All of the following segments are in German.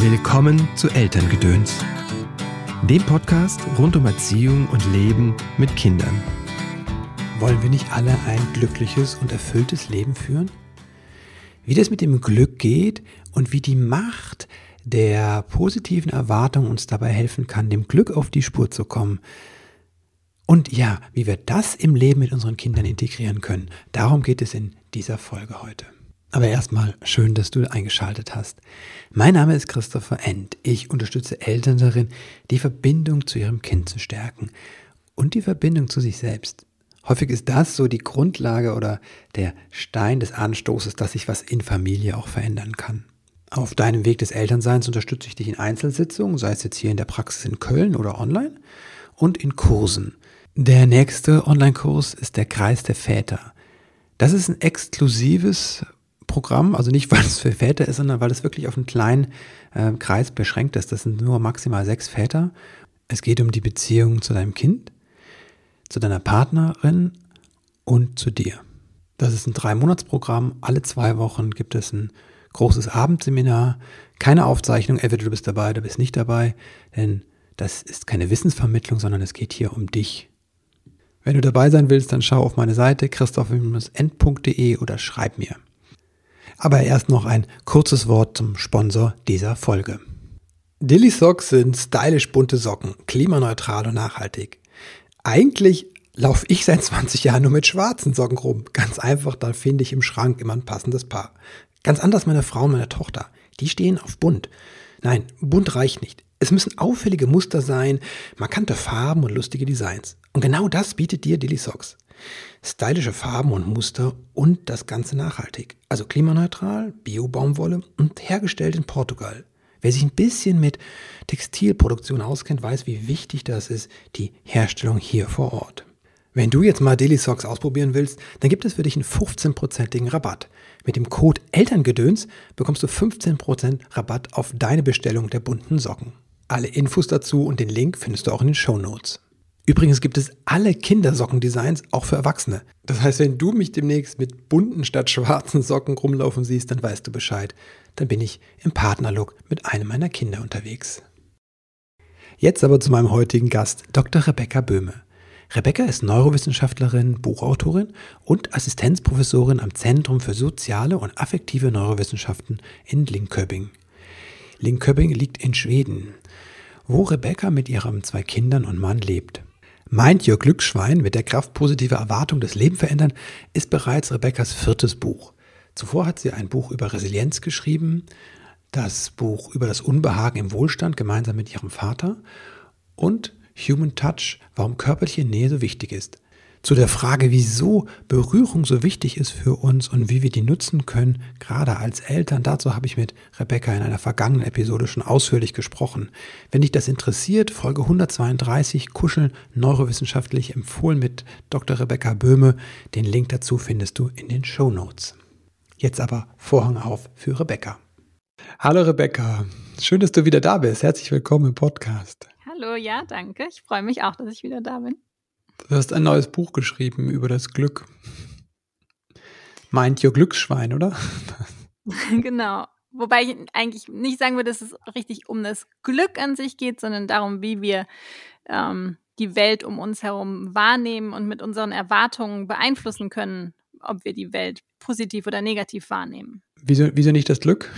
Willkommen zu Elterngedöns, dem Podcast rund um Erziehung und Leben mit Kindern. Wollen wir nicht alle ein glückliches und erfülltes Leben führen? Wie das mit dem Glück geht und wie die Macht der positiven Erwartung uns dabei helfen kann, dem Glück auf die Spur zu kommen. Und ja, wie wir das im Leben mit unseren Kindern integrieren können. Darum geht es in dieser Folge heute. Aber erstmal schön, dass du eingeschaltet hast. Mein Name ist Christopher End. Ich unterstütze Eltern darin, die Verbindung zu ihrem Kind zu stärken und die Verbindung zu sich selbst. Häufig ist das so die Grundlage oder der Stein des Anstoßes, dass sich was in Familie auch verändern kann. Auf deinem Weg des Elternseins unterstütze ich dich in Einzelsitzungen, sei es jetzt hier in der Praxis in Köln oder online und in Kursen. Der nächste Online-Kurs ist der Kreis der Väter. Das ist ein exklusives Programm, also nicht, weil es für Väter ist, sondern weil es wirklich auf einen kleinen äh, Kreis beschränkt ist. Das sind nur maximal sechs Väter. Es geht um die Beziehung zu deinem Kind, zu deiner Partnerin und zu dir. Das ist ein Drei-Monats-Programm. Alle zwei Wochen gibt es ein großes Abendseminar. Keine Aufzeichnung, entweder du bist dabei oder bist nicht dabei, denn das ist keine Wissensvermittlung, sondern es geht hier um dich. Wenn du dabei sein willst, dann schau auf meine Seite christoph-end.de oder schreib mir. Aber erst noch ein kurzes Wort zum Sponsor dieser Folge. Dilly Socks sind stylisch bunte Socken, klimaneutral und nachhaltig. Eigentlich laufe ich seit 20 Jahren nur mit schwarzen Socken rum. Ganz einfach, da finde ich im Schrank immer ein passendes Paar. Ganz anders meine Frau und meine Tochter. Die stehen auf bunt. Nein, bunt reicht nicht. Es müssen auffällige Muster sein, markante Farben und lustige Designs. Und genau das bietet dir Dilly Socks. Stylische Farben und Muster und das Ganze nachhaltig. Also klimaneutral, Bio-Baumwolle und hergestellt in Portugal. Wer sich ein bisschen mit Textilproduktion auskennt, weiß, wie wichtig das ist, die Herstellung hier vor Ort. Wenn du jetzt mal Daily Socks ausprobieren willst, dann gibt es für dich einen 15%igen Rabatt. Mit dem Code Elterngedöns bekommst du 15% Rabatt auf deine Bestellung der bunten Socken. Alle Infos dazu und den Link findest du auch in den Show Notes. Übrigens gibt es alle Kindersockendesigns auch für Erwachsene. Das heißt, wenn du mich demnächst mit bunten statt schwarzen Socken rumlaufen siehst, dann weißt du Bescheid. Dann bin ich im Partnerlook mit einem meiner Kinder unterwegs. Jetzt aber zu meinem heutigen Gast, Dr. Rebecca Böhme. Rebecca ist Neurowissenschaftlerin, Buchautorin und Assistenzprofessorin am Zentrum für soziale und affektive Neurowissenschaften in Linköping. Linköping liegt in Schweden, wo Rebecca mit ihren zwei Kindern und Mann lebt. Meint Your Glücksschwein mit der Kraft positiver Erwartung das Leben verändern, ist bereits Rebekkas viertes Buch. Zuvor hat sie ein Buch über Resilienz geschrieben, das Buch über das Unbehagen im Wohlstand gemeinsam mit ihrem Vater und Human Touch, warum körperliche Nähe so wichtig ist zu der Frage, wieso Berührung so wichtig ist für uns und wie wir die nutzen können, gerade als Eltern. Dazu habe ich mit Rebecca in einer vergangenen Episode schon ausführlich gesprochen. Wenn dich das interessiert, Folge 132 Kuscheln neurowissenschaftlich empfohlen mit Dr. Rebecca Böhme. Den Link dazu findest du in den Show Notes. Jetzt aber Vorhang auf für Rebecca. Hallo Rebecca, schön, dass du wieder da bist. Herzlich willkommen im Podcast. Hallo, ja, danke. Ich freue mich auch, dass ich wieder da bin. Du hast ein neues Buch geschrieben über das Glück. Meint Your Glücksschwein, oder? genau. Wobei ich eigentlich nicht sagen würde, dass es richtig um das Glück an sich geht, sondern darum, wie wir ähm, die Welt um uns herum wahrnehmen und mit unseren Erwartungen beeinflussen können, ob wir die Welt positiv oder negativ wahrnehmen. Wieso, wieso nicht das Glück?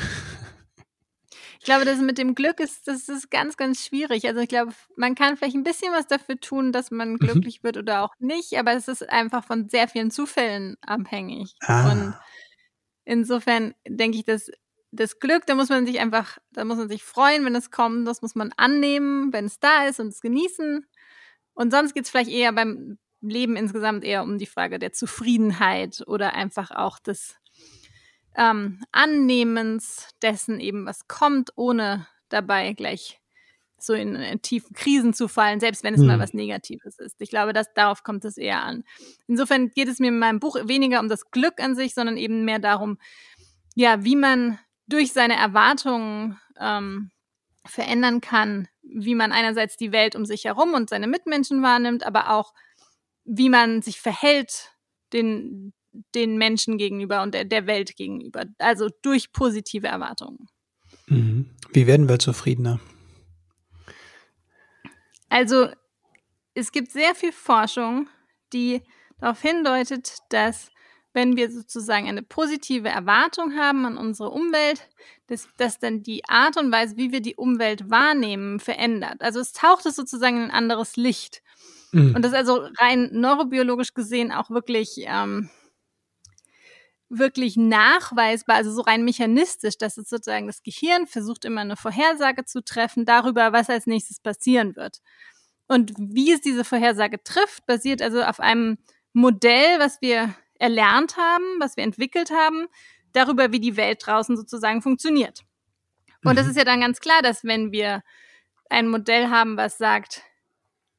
Ich glaube, das mit dem Glück ist, das ist ganz, ganz schwierig. Also ich glaube, man kann vielleicht ein bisschen was dafür tun, dass man mhm. glücklich mhm. wird oder auch nicht, aber es ist einfach von sehr vielen Zufällen abhängig. Ah. Und insofern denke ich, dass das Glück, da muss man sich einfach, da muss man sich freuen, wenn es kommt, das muss man annehmen, wenn es da ist und es genießen. Und sonst geht es vielleicht eher beim Leben insgesamt eher um die Frage der Zufriedenheit oder einfach auch des ähm, Annehmens dessen eben, was kommt, ohne dabei gleich so in, in tiefen Krisen zu fallen, selbst wenn es hm. mal was Negatives ist. Ich glaube, dass darauf kommt es eher an. Insofern geht es mir in meinem Buch weniger um das Glück an sich, sondern eben mehr darum, ja, wie man durch seine Erwartungen ähm, verändern kann, wie man einerseits die Welt um sich herum und seine Mitmenschen wahrnimmt, aber auch wie man sich verhält den, den Menschen gegenüber und der, der Welt gegenüber. Also durch positive Erwartungen. Mhm. Wie werden wir zufriedener? Also es gibt sehr viel Forschung, die darauf hindeutet, dass wenn wir sozusagen eine positive Erwartung haben an unsere Umwelt, dass, dass dann die Art und Weise, wie wir die Umwelt wahrnehmen, verändert. Also es taucht es sozusagen in ein anderes Licht. Mhm. Und das ist also rein neurobiologisch gesehen auch wirklich, ähm, wirklich nachweisbar, also so rein mechanistisch, dass es sozusagen das Gehirn versucht immer eine Vorhersage zu treffen darüber, was als nächstes passieren wird. Und wie es diese Vorhersage trifft, basiert also auf einem Modell, was wir erlernt haben, was wir entwickelt haben, darüber, wie die Welt draußen sozusagen funktioniert. Und mhm. das ist ja dann ganz klar, dass wenn wir ein Modell haben, was sagt,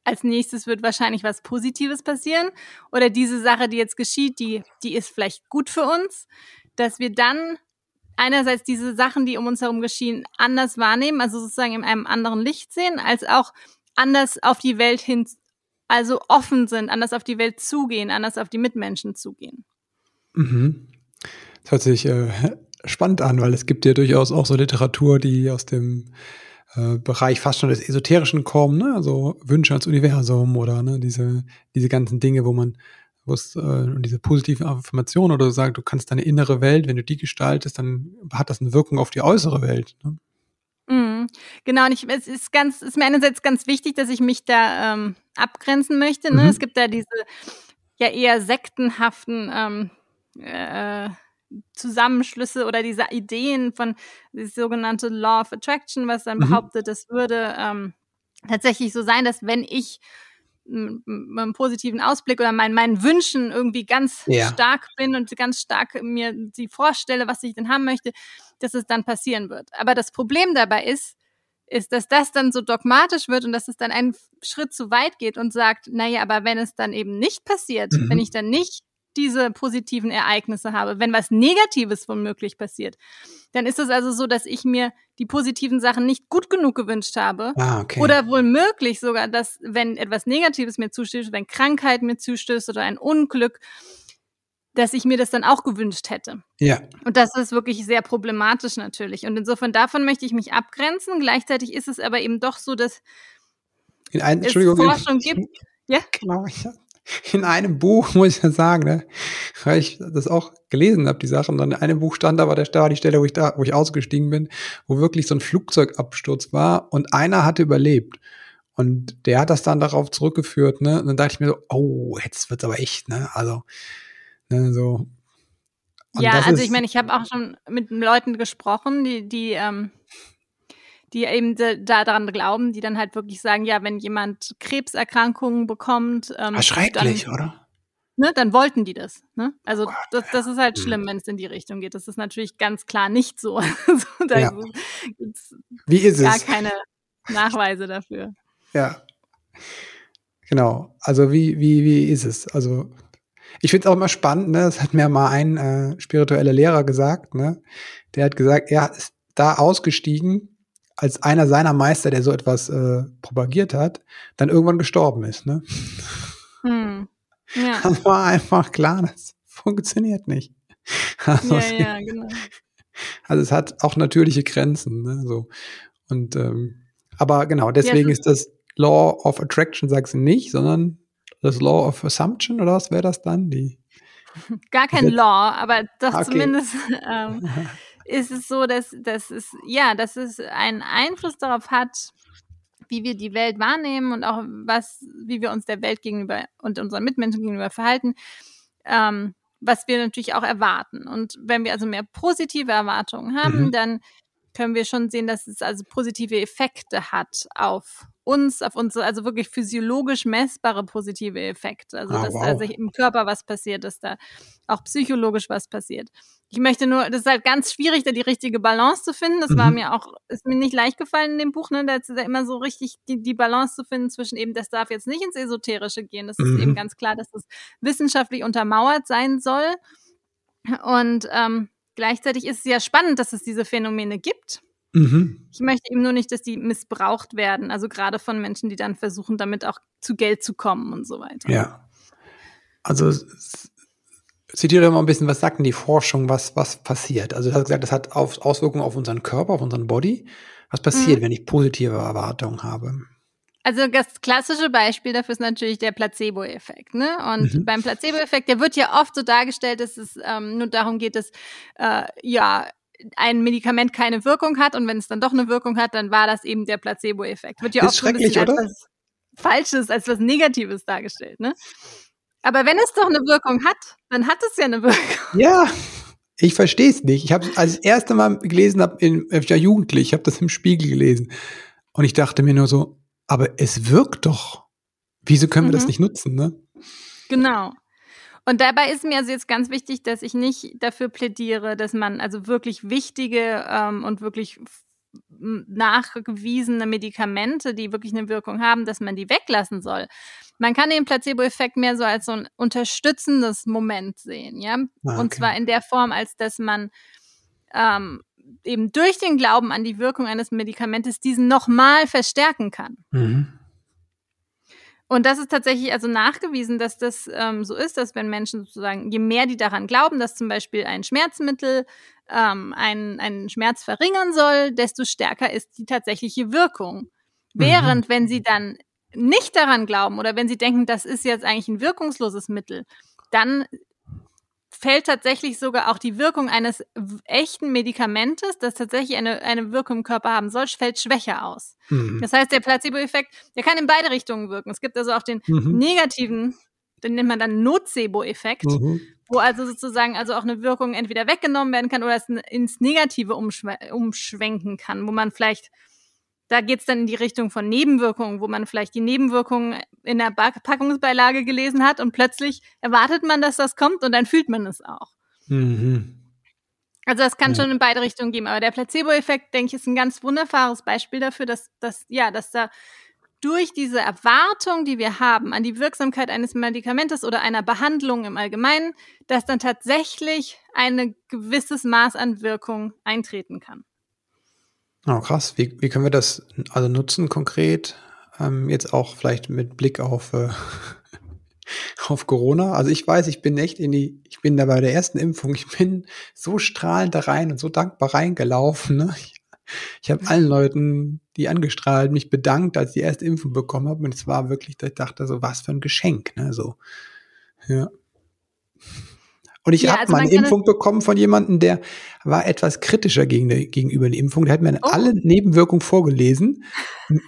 als nächstes wird wahrscheinlich was Positives passieren oder diese Sache, die jetzt geschieht, die, die ist vielleicht gut für uns, dass wir dann einerseits diese Sachen, die um uns herum geschehen, anders wahrnehmen, also sozusagen in einem anderen Licht sehen, als auch anders auf die Welt hin also offen sind, anders auf die Welt zugehen, anders auf die Mitmenschen zugehen. Mhm. Das hört sich äh, spannend an, weil es gibt ja durchaus auch so Literatur, die aus dem äh, Bereich fast schon des Esoterischen kommen, ne? also Wünsche ans Universum oder ne? diese, diese ganzen Dinge, wo man wo es äh, diese positiven Affirmationen oder so sagt, du kannst deine innere Welt, wenn du die gestaltest, dann hat das eine Wirkung auf die äußere Welt. Ne? Mhm. Genau, und ich, es ist ganz, ist mir einerseits ganz wichtig, dass ich mich da ähm, abgrenzen möchte. Ne? Mhm. Es gibt da diese ja eher sektenhaften ähm, äh, Zusammenschlüsse oder diese Ideen von das sogenannte Law of Attraction, was dann mhm. behauptet, es würde ähm, tatsächlich so sein, dass wenn ich mit einem positiven Ausblick oder mein, meinen Wünschen irgendwie ganz ja. stark bin und ganz stark mir die vorstelle, was ich denn haben möchte, dass es dann passieren wird. Aber das Problem dabei ist, ist, dass das dann so dogmatisch wird und dass es dann einen Schritt zu weit geht und sagt, naja, aber wenn es dann eben nicht passiert, mhm. wenn ich dann nicht diese positiven Ereignisse habe, wenn was Negatives womöglich passiert, dann ist es also so, dass ich mir die positiven Sachen nicht gut genug gewünscht habe. Ah, okay. Oder wohl möglich sogar, dass wenn etwas Negatives mir zustößt, wenn Krankheit mir zustößt oder ein Unglück, dass ich mir das dann auch gewünscht hätte. Ja. Und das ist wirklich sehr problematisch natürlich. Und insofern davon möchte ich mich abgrenzen. Gleichzeitig ist es aber eben doch so, dass in ein, es Forschung gibt. Ja? Genau. In einem Buch, muss ich ja sagen, ne, weil ich das auch gelesen habe, die Sachen. Dann in einem Buch stand aber der, da war die Stelle, wo ich da, wo ich ausgestiegen bin, wo wirklich so ein Flugzeugabsturz war und einer hatte überlebt. Und der hat das dann darauf zurückgeführt, ne? Und dann dachte ich mir so, oh, jetzt wird's aber echt, ne? Also, Ne, so. ja, also ich meine, ich habe auch schon mit Leuten gesprochen, die, die, ähm, die eben daran glauben, die dann halt wirklich sagen, ja, wenn jemand Krebserkrankungen bekommt, ähm, Erschrecklich, dann, oder? Ne, dann wollten die das. Ne? Also oh das, das ist halt schlimm, wenn es in die Richtung geht. Das ist natürlich ganz klar nicht so. so da ja. Wie ist gar es? Gar keine Nachweise dafür. Ja. Genau. Also wie, wie, wie ist es? Also ich finde es auch immer spannend, ne? Das hat mir mal ein äh, spiritueller Lehrer gesagt, ne? Der hat gesagt, er ist da ausgestiegen, als einer seiner Meister, der so etwas äh, propagiert hat, dann irgendwann gestorben ist, ne? Hm. Ja. Das war einfach klar, das funktioniert nicht. Also, ja, ja, genau. Also es hat auch natürliche Grenzen, ne? So. Und ähm, aber genau, deswegen ja, ist das Law of Attraction, sagst du nicht, sondern das Law of Assumption oder was wäre das dann? Die Gar kein Law, aber doch okay. zumindest ähm, ist es so, dass, dass es, ja, dass es einen Einfluss darauf hat, wie wir die Welt wahrnehmen und auch was, wie wir uns der Welt gegenüber und unseren Mitmenschen gegenüber verhalten, ähm, was wir natürlich auch erwarten. Und wenn wir also mehr positive Erwartungen haben, mhm. dann können wir schon sehen, dass es also positive Effekte hat auf uns, auf uns, also wirklich physiologisch messbare positive Effekte. Also, ah, dass wow. also im Körper was passiert, dass da auch psychologisch was passiert. Ich möchte nur, das ist halt ganz schwierig, da die richtige Balance zu finden. Das mhm. war mir auch, ist mir nicht leicht gefallen in dem Buch, ne? Da ist da immer so richtig die, die Balance zu finden zwischen eben, das darf jetzt nicht ins Esoterische gehen. Das mhm. ist eben ganz klar, dass das wissenschaftlich untermauert sein soll. Und ähm, gleichzeitig ist es ja spannend, dass es diese Phänomene gibt. Mhm. Ich möchte eben nur nicht, dass die missbraucht werden, also gerade von Menschen, die dann versuchen, damit auch zu Geld zu kommen und so weiter. Ja. Also zitiere mal ein bisschen, was sagt denn die Forschung, was, was passiert? Also du hast gesagt, das hat Auswirkungen auf unseren Körper, auf unseren Body. Was passiert, mhm. wenn ich positive Erwartungen habe? Also das klassische Beispiel dafür ist natürlich der Placebo-Effekt. Ne? Und mhm. beim Placebo-Effekt, der wird ja oft so dargestellt, dass es ähm, nur darum geht, dass äh, ja ein Medikament keine Wirkung hat und wenn es dann doch eine Wirkung hat, dann war das eben der Placebo-Effekt. Wird ja ist oft ein bisschen als was Falsches, als was Negatives dargestellt. Ne? Aber wenn es doch eine Wirkung hat, dann hat es ja eine Wirkung. Ja, ich verstehe es nicht. Ich habe als das erste Mal gelesen, habe in ich war jugendlich, ich habe das im Spiegel gelesen und ich dachte mir nur so, aber es wirkt doch. Wieso können wir mhm. das nicht nutzen, ne? Genau. Und dabei ist mir also jetzt ganz wichtig, dass ich nicht dafür plädiere, dass man also wirklich wichtige ähm, und wirklich nachgewiesene Medikamente, die wirklich eine Wirkung haben, dass man die weglassen soll. Man kann den Placebo-Effekt mehr so als so ein unterstützendes Moment sehen, ja. Ah, okay. Und zwar in der Form, als dass man ähm, eben durch den Glauben an die Wirkung eines Medikamentes diesen nochmal verstärken kann. Mhm. Und das ist tatsächlich also nachgewiesen, dass das ähm, so ist, dass wenn Menschen sozusagen, je mehr die daran glauben, dass zum Beispiel ein Schmerzmittel ähm, einen, einen Schmerz verringern soll, desto stärker ist die tatsächliche Wirkung. Während, mhm. wenn sie dann nicht daran glauben oder wenn sie denken, das ist jetzt eigentlich ein wirkungsloses Mittel, dann fällt tatsächlich sogar auch die Wirkung eines echten Medikamentes, das tatsächlich eine, eine Wirkung im Körper haben soll, fällt schwächer aus. Mhm. Das heißt, der Placebo-Effekt, der kann in beide Richtungen wirken. Es gibt also auch den mhm. negativen, den nennt man dann Nocebo-Effekt, mhm. wo also sozusagen also auch eine Wirkung entweder weggenommen werden kann oder es ins Negative umschw umschwenken kann, wo man vielleicht da geht's dann in die Richtung von Nebenwirkungen, wo man vielleicht die Nebenwirkungen in der Packungsbeilage gelesen hat und plötzlich erwartet man, dass das kommt und dann fühlt man es auch. Mhm. Also das kann ja. schon in beide Richtungen geben. Aber der Placebo-Effekt, denke ich, ist ein ganz wunderbares Beispiel dafür, dass, dass, ja, dass da durch diese Erwartung, die wir haben an die Wirksamkeit eines Medikamentes oder einer Behandlung im Allgemeinen, dass dann tatsächlich ein gewisses Maß an Wirkung eintreten kann. Oh, krass. Wie, wie können wir das also nutzen konkret? Ähm, jetzt auch vielleicht mit Blick auf, äh, auf Corona. Also ich weiß, ich bin echt in die, ich bin da bei der ersten Impfung, ich bin so strahlend da rein und so dankbar reingelaufen. Ne? Ich, ich habe allen Leuten, die angestrahlt, mich bedankt, als ich die erste Impfung bekommen habe. Und es war wirklich, ich dachte so, was für ein Geschenk. Ne? So, ja. Und ich ja, habe also mal eine Impfung bekommen von jemandem, der war etwas kritischer gegen, gegenüber der Impfung. Der hat mir oh. alle Nebenwirkungen vorgelesen.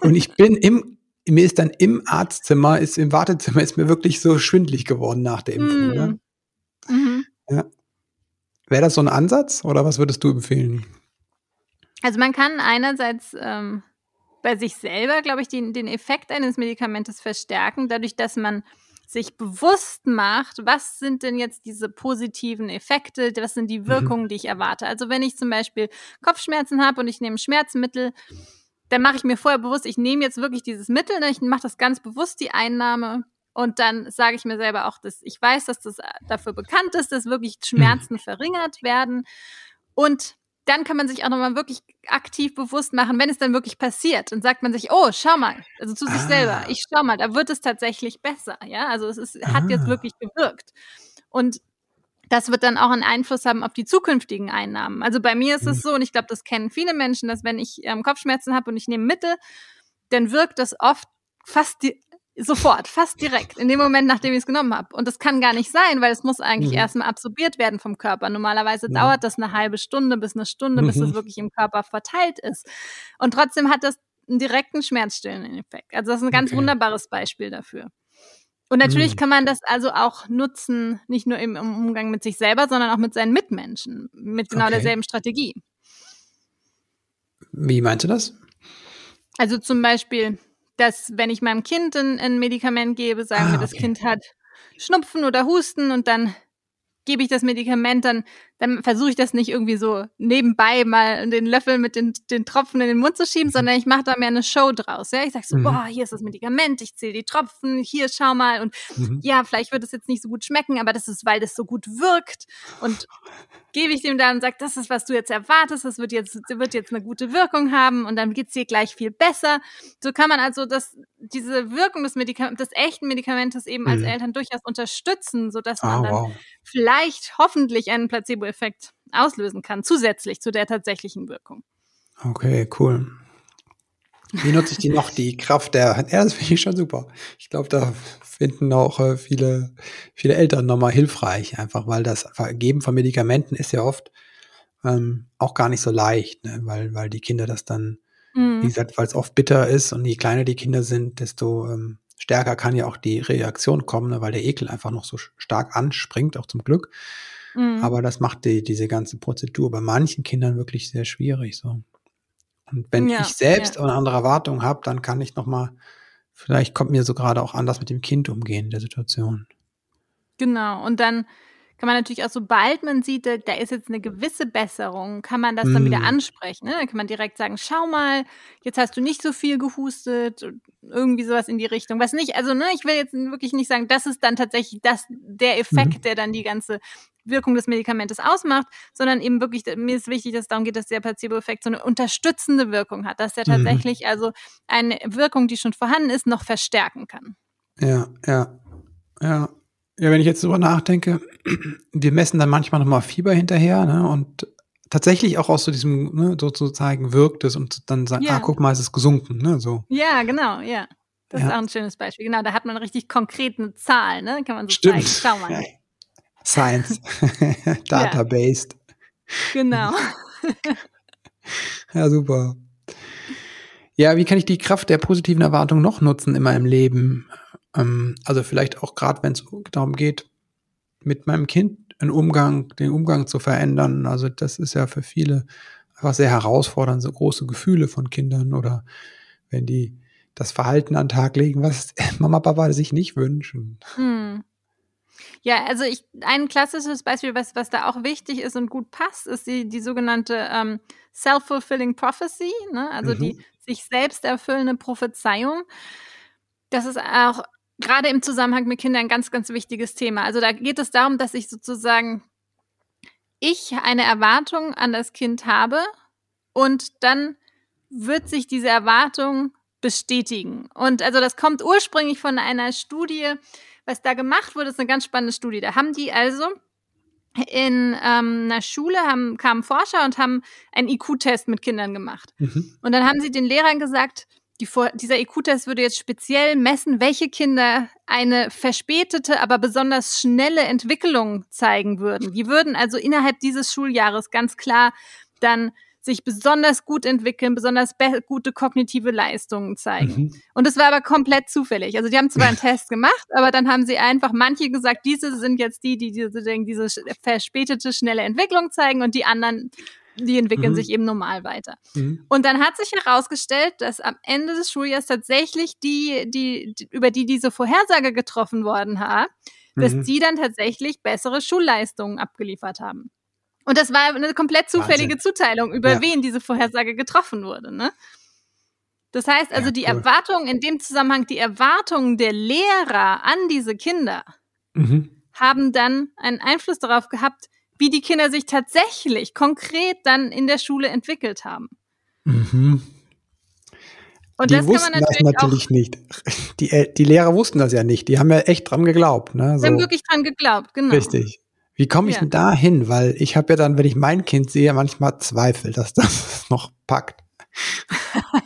und ich bin im, mir ist dann im Arztzimmer, ist im Wartezimmer, ist mir wirklich so schwindlig geworden nach der Impfung. Mm. Ne? Mhm. Ja. Wäre das so ein Ansatz oder was würdest du empfehlen? Also man kann einerseits ähm, bei sich selber, glaube ich, den, den Effekt eines Medikamentes verstärken, dadurch, dass man sich bewusst macht, was sind denn jetzt diese positiven Effekte, was sind die mhm. Wirkungen, die ich erwarte. Also wenn ich zum Beispiel Kopfschmerzen habe und ich nehme Schmerzmittel, dann mache ich mir vorher bewusst, ich nehme jetzt wirklich dieses Mittel, ne, ich mache das ganz bewusst, die Einnahme. Und dann sage ich mir selber auch, dass ich weiß, dass das dafür bekannt ist, dass wirklich mhm. Schmerzen verringert werden. Und dann kann man sich auch nochmal wirklich aktiv bewusst machen, wenn es dann wirklich passiert. Und sagt man sich, oh, schau mal, also zu sich ah. selber, ich schau mal, da wird es tatsächlich besser. Ja, also es ist, ah. hat jetzt ah. wirklich gewirkt. Und das wird dann auch einen Einfluss haben auf die zukünftigen Einnahmen. Also bei mir ist es mhm. so, und ich glaube, das kennen viele Menschen, dass wenn ich ähm, Kopfschmerzen habe und ich nehme Mittel, dann wirkt das oft fast die, Sofort, fast direkt, in dem Moment, nachdem ich es genommen habe. Und das kann gar nicht sein, weil es muss eigentlich mhm. erstmal absorbiert werden vom Körper. Normalerweise ja. dauert das eine halbe Stunde bis eine Stunde, mhm. bis es wirklich im Körper verteilt ist. Und trotzdem hat das einen direkten schmerzstillenden Effekt. Also das ist ein ganz okay. wunderbares Beispiel dafür. Und natürlich mhm. kann man das also auch nutzen, nicht nur im, im, Umgang mit sich selber, sondern auch mit seinen Mitmenschen, mit genau okay. derselben Strategie. Wie meinst du das? Also zum Beispiel, dass wenn ich meinem Kind ein, ein Medikament gebe, sagen ah, wir, das okay. Kind hat Schnupfen oder Husten und dann gebe ich das Medikament, dann, dann versuche ich das nicht irgendwie so nebenbei mal den Löffel mit den, den Tropfen in den Mund zu schieben, mhm. sondern ich mache da mehr eine Show draus. Ja? Ich sage so, mhm. boah, hier ist das Medikament, ich zähle die Tropfen, hier schau mal und mhm. ja, vielleicht wird es jetzt nicht so gut schmecken, aber das ist, weil das so gut wirkt und gebe ich dem dann und sage, das ist, was du jetzt erwartest, das wird jetzt, wird jetzt eine gute Wirkung haben und dann geht's dir gleich viel besser. So kann man also das diese Wirkung des, Medikament, des echten Medikamentes eben als Mhm. Eltern durchaus unterstützen, sodass man dann wow. vielleicht hoffentlich einen Placebo-Effekt auslösen kann, zusätzlich zu der tatsächlichen Wirkung. Okay, cool. Wie nutze ich die noch? Die Kraft der, ja, das finde ich schon super. Ich glaube, da finden auch äh, viele, viele Eltern nochmal hilfreich, einfach weil das Geben von Medikamenten ist ja oft ähm, auch gar nicht so leicht, ne? weil, weil die Kinder das dann, wie Mhm. gesagt, weil es oft bitter ist und je kleiner die Kinder sind, desto ähm, stärker kann ja auch die Reaktion kommen, ne? weil der Ekel einfach noch so stark anspringt, auch zum Glück. Mhm. Aber das macht die, diese ganze Prozedur bei manchen Kindern wirklich sehr schwierig. So. Und wenn Ja, ich selbst ja. eine andere Erwartung habe, dann kann ich noch mal, vielleicht kommt mir so gerade auch anders mit dem Kind umgehen in der Situation. Genau. Und dann kann man natürlich auch, sobald man sieht, da, da ist jetzt eine gewisse Besserung, kann man das dann wieder Mm. ansprechen. Ne? Dann kann man direkt sagen, schau mal, jetzt hast du nicht so viel gehustet, irgendwie sowas in die Richtung. Was nicht, also ne, ich will jetzt wirklich nicht sagen, das ist dann tatsächlich das, der Effekt, Mhm. der dann die ganze Wirkung des Medikamentes ausmacht, sondern eben wirklich, mir ist wichtig, dass es darum geht, dass der Placebo-Effekt so eine unterstützende Wirkung hat, dass der Mhm. tatsächlich also eine Wirkung, die schon vorhanden ist, noch verstärken kann. Ja, ja, ja. Ja, wenn ich jetzt drüber nachdenke, wir messen dann manchmal noch mal Fieber hinterher, ne? Und tatsächlich auch aus so diesem, ne, so zu zeigen, wirkt es und dann sagen, Ja. ah, guck mal, es ist gesunken, ne? So. Ja, genau, ja. Das ist Ja. auch ein schönes Beispiel. Genau, da hat man richtig konkret eine Zahl, ne? Kann man so Stimmt. zeigen. Schau mal. Science. Data-based. Genau. Ja, super. Ja, wie kann ich die Kraft der positiven Erwartung noch nutzen in meinem Leben? Ähm, also vielleicht auch gerade, wenn es darum geht, mit meinem Kind einen Umgang, den Umgang zu verändern. Also das ist ja für viele einfach sehr herausfordernd, so große Gefühle von Kindern oder wenn die das Verhalten an den Tag legen, was Mama, Papa sich nicht wünschen. Hm. Ja, also ich, ein klassisches Beispiel, was, was da auch wichtig ist und gut passt, ist die, die sogenannte ähm, Self-Fulfilling Prophecy, ne? also Mhm. die sich selbst erfüllende Prophezeiung. Das ist auch gerade im Zusammenhang mit Kindern ein ganz, ganz wichtiges Thema. Also da geht es darum, dass ich sozusagen ich eine Erwartung an das Kind habe und dann wird sich diese Erwartung bestätigen. Und also das kommt ursprünglich von einer Studie, was da gemacht wurde, ist eine ganz spannende Studie. Da haben die also in ähm, einer Schule haben, kamen Forscher und haben einen IQ-Test mit Kindern gemacht. Mhm. Und dann haben sie den Lehrern gesagt, die dieser IQ-Test würde jetzt speziell messen, welche Kinder eine verspätete, aber besonders schnelle Entwicklung zeigen würden. Die würden also innerhalb dieses Schuljahres ganz klar dann sich besonders gut entwickeln, besonders gute kognitive Leistungen zeigen. Mhm. Und es war aber komplett zufällig. Also die haben zwar einen Test gemacht, aber dann haben sie einfach manche gesagt, diese sind jetzt die, die diese, diese verspätete, schnelle Entwicklung zeigen und die anderen, die entwickeln Mhm. sich eben normal weiter. Mhm. Und dann hat sich herausgestellt, dass am Ende des Schuljahres tatsächlich die, die, die über die diese Vorhersage getroffen worden war, dass Mhm. die dann tatsächlich bessere Schulleistungen abgeliefert haben. Und das war eine komplett zufällige Wahnsinn. Zuteilung, über Ja. wen diese Vorhersage getroffen wurde. Ne? Das heißt also, Ja, die cool. Erwartungen, in dem Zusammenhang, die Erwartungen der Lehrer an diese Kinder Mhm. haben dann einen Einfluss darauf gehabt, wie die Kinder sich tatsächlich konkret dann in der Schule entwickelt haben. Mhm. Und die das kann wussten man das natürlich, natürlich nicht. Die, die Lehrer wussten das ja nicht. Die haben ja echt dran geglaubt. Ne? So. wir haben wirklich dran geglaubt, genau. Richtig. Wie komme ich Ja. denn da hin? Weil ich habe ja dann, wenn ich mein Kind sehe, manchmal Zweifel, dass das noch packt.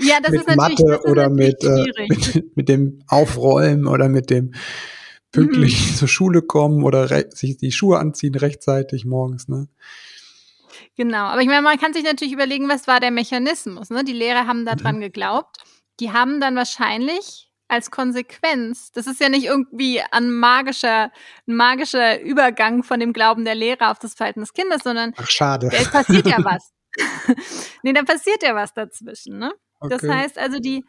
Ja, das mit ist natürlich, Mathe das ist oder mit, äh, mit, mit dem Aufräumen oder mit dem pünktlich Mhm. zur Schule kommen oder sich die Schuhe anziehen rechtzeitig morgens. Ne? Genau, aber ich meine, man kann sich natürlich überlegen, was war der Mechanismus. Ne? Die Lehrer haben daran Mhm. geglaubt. Die haben dann wahrscheinlich als Konsequenz, das ist ja nicht irgendwie ein magischer, ein magischer Übergang von dem Glauben der Lehrer auf das Verhalten des Kindes, sondern Ach, schade. es passiert ja was. nee, da passiert ja was dazwischen. Ne? Das Okay. heißt also, die,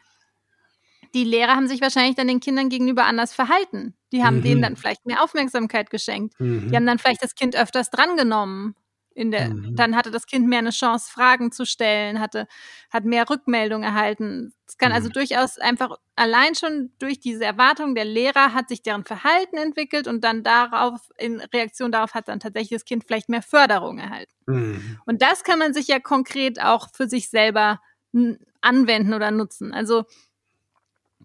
die Lehrer haben sich wahrscheinlich dann den Kindern gegenüber anders verhalten. Die haben Mhm. denen dann vielleicht mehr Aufmerksamkeit geschenkt. Mhm. Die haben dann vielleicht das Kind öfters drangenommen. In der, Mhm. Dann hatte das Kind mehr eine Chance, Fragen zu stellen, hatte, hat mehr Rückmeldung erhalten. Es kann also Mhm. durchaus einfach allein schon durch diese Erwartung der Lehrer hat sich deren Verhalten entwickelt und dann darauf, in Reaktion darauf hat dann tatsächlich das Kind vielleicht mehr Förderung erhalten. Mhm. Und das kann man sich ja konkret auch für sich selber anwenden oder nutzen. Also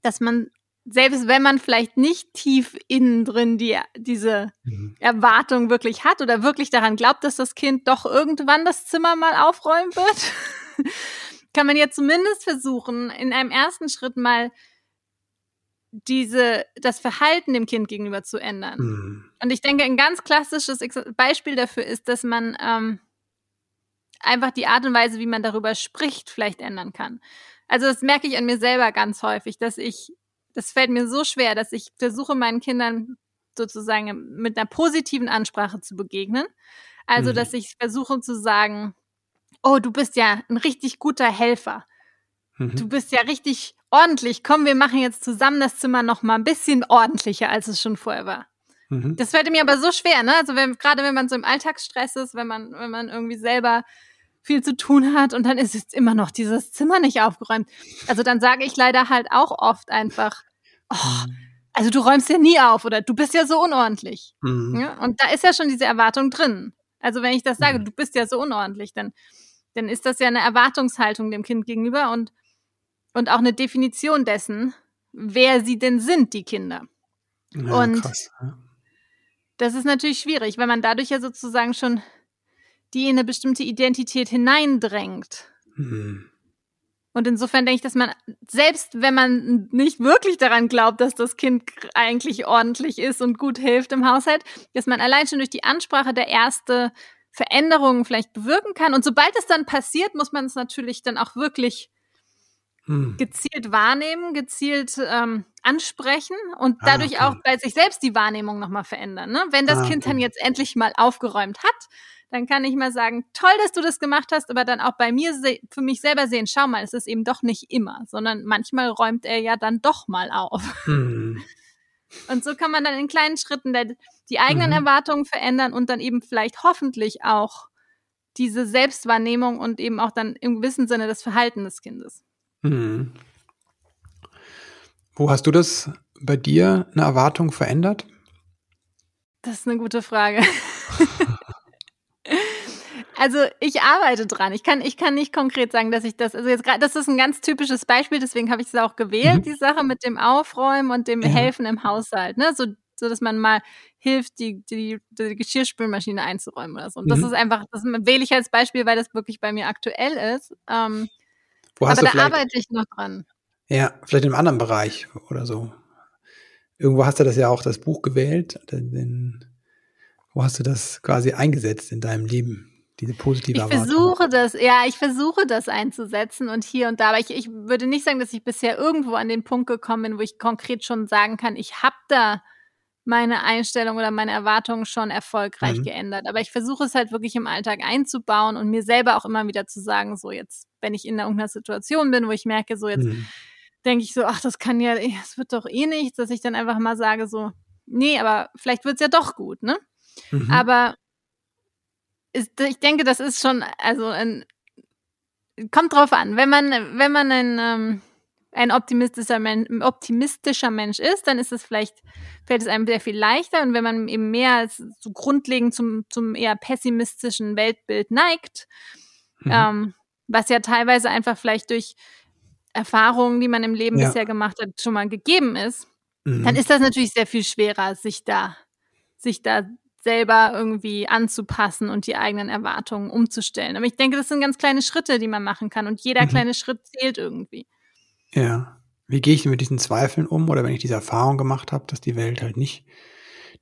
dass man selbst wenn man vielleicht nicht tief innen drin die, diese mhm. Erwartung wirklich hat oder wirklich daran glaubt, dass das Kind doch irgendwann das Zimmer mal aufräumen wird, kann man ja zumindest versuchen, in einem ersten Schritt mal diese, das Verhalten dem Kind gegenüber zu ändern. Mhm. Und ich denke, ein ganz klassisches Beispiel dafür ist, dass man ähm, einfach die Art und Weise, wie man darüber spricht, vielleicht ändern kann. Also das merke ich an mir selber ganz häufig, dass ich das fällt mir so schwer, dass ich versuche, meinen Kindern sozusagen mit einer positiven Ansprache zu begegnen. Also, mhm. dass ich versuche zu sagen, oh, du bist ja ein richtig guter Helfer. Mhm. Du bist ja richtig ordentlich. Komm, wir machen jetzt zusammen das Zimmer noch mal ein bisschen ordentlicher, als es schon vorher war. Mhm. Das fällt mir aber so schwer, ne? Also wenn, gerade wenn man so im Alltagsstress ist, wenn man, wenn man irgendwie selber viel zu tun hat und dann ist jetzt immer noch dieses Zimmer nicht aufgeräumt. Also dann sage ich leider halt auch oft einfach, oh, mhm. also du räumst ja nie auf oder du bist ja so unordentlich. Mhm. Ja, und da ist ja schon diese Erwartung drin. Also wenn ich das sage, mhm. du bist ja so unordentlich, dann, dann ist das ja eine Erwartungshaltung dem Kind gegenüber und, und auch eine Definition dessen, wer sie denn sind, die Kinder. Ja, und krass, ja. das ist natürlich schwierig, weil man dadurch ja sozusagen schon die in eine bestimmte Identität hineindrängt. Mhm. Und insofern denke ich, dass man, selbst wenn man nicht wirklich daran glaubt, dass das Kind eigentlich ordentlich ist und gut hilft im Haushalt, dass man allein schon durch die Ansprache der erste Veränderungen vielleicht bewirken kann. Und sobald es dann passiert, muss man es natürlich dann auch wirklich hm. gezielt wahrnehmen, gezielt ähm, ansprechen und ah, dadurch ah, okay. auch bei sich selbst die Wahrnehmung nochmal verändern. Ne? Wenn das ah, Kind dann jetzt endlich mal aufgeräumt hat, dann kann ich mal sagen, toll, dass du das gemacht hast, aber dann auch bei mir für mich selber sehen, schau mal, es ist eben doch nicht immer, sondern manchmal räumt er ja dann doch mal auf. Mhm. Und so kann man dann in kleinen Schritten die eigenen mhm. Erwartungen verändern und dann eben vielleicht hoffentlich auch diese Selbstwahrnehmung und eben auch dann im gewissen Sinne das Verhalten des Kindes. Mhm. Wo hast du das bei dir eine Erwartung verändert? Das ist eine gute Frage. Also ich arbeite dran. Ich kann, ich kann nicht konkret sagen, dass ich das, also jetzt gerade, das ist ein ganz typisches Beispiel, deswegen habe ich es auch gewählt, mhm. die Sache mit dem Aufräumen und dem ja. Helfen im Haushalt, ne? So, so dass man mal hilft, die, die, die Geschirrspülmaschine einzuräumen oder so. Und das mhm. ist einfach, das wähle ich als Beispiel, weil das wirklich bei mir aktuell ist. Ähm, Wo hast aber du da arbeite ich noch dran. Ja, vielleicht in einem anderen Bereich oder so. Irgendwo hast du das ja auch das Buch gewählt, den, wo hast du das quasi eingesetzt in deinem Leben? Diese positive Ich Erwartung. versuche das, ja, ich versuche das einzusetzen und hier und da, aber ich, ich würde nicht sagen, dass ich bisher irgendwo an den Punkt gekommen bin, wo ich konkret schon sagen kann, ich habe da meine Einstellung oder meine Erwartungen schon erfolgreich mhm. geändert. Aber ich versuche es halt wirklich im Alltag einzubauen und mir selber auch immer wieder zu sagen, so jetzt, wenn ich in irgendeiner Situation bin, wo ich merke, so jetzt mhm. denke ich so, ach, das kann ja, es wird doch eh nichts, dass ich dann einfach mal sage, so, nee, aber vielleicht wird es ja doch gut, ne? Mhm. Aber ist, ich denke, das ist schon, also ein, kommt drauf an. Wenn man, wenn man ein, ähm, ein optimistischer, Mensch, optimistischer Mensch ist, dann ist es vielleicht, fällt es einem sehr viel leichter. Und wenn man eben mehr so grundlegend zum, zum eher pessimistischen Weltbild neigt, mhm. ähm, was ja teilweise einfach vielleicht durch Erfahrungen, die man im Leben ja. bisher gemacht hat, schon mal gegeben ist, mhm. dann ist das natürlich sehr viel schwerer, sich da, sich da selber irgendwie anzupassen und die eigenen Erwartungen umzustellen. Aber ich denke, das sind ganz kleine Schritte, die man machen kann und jeder mhm. kleine Schritt zählt irgendwie. Ja. Wie gehe ich mit diesen Zweifeln um oder wenn ich diese Erfahrung gemacht habe, dass die Welt halt nicht,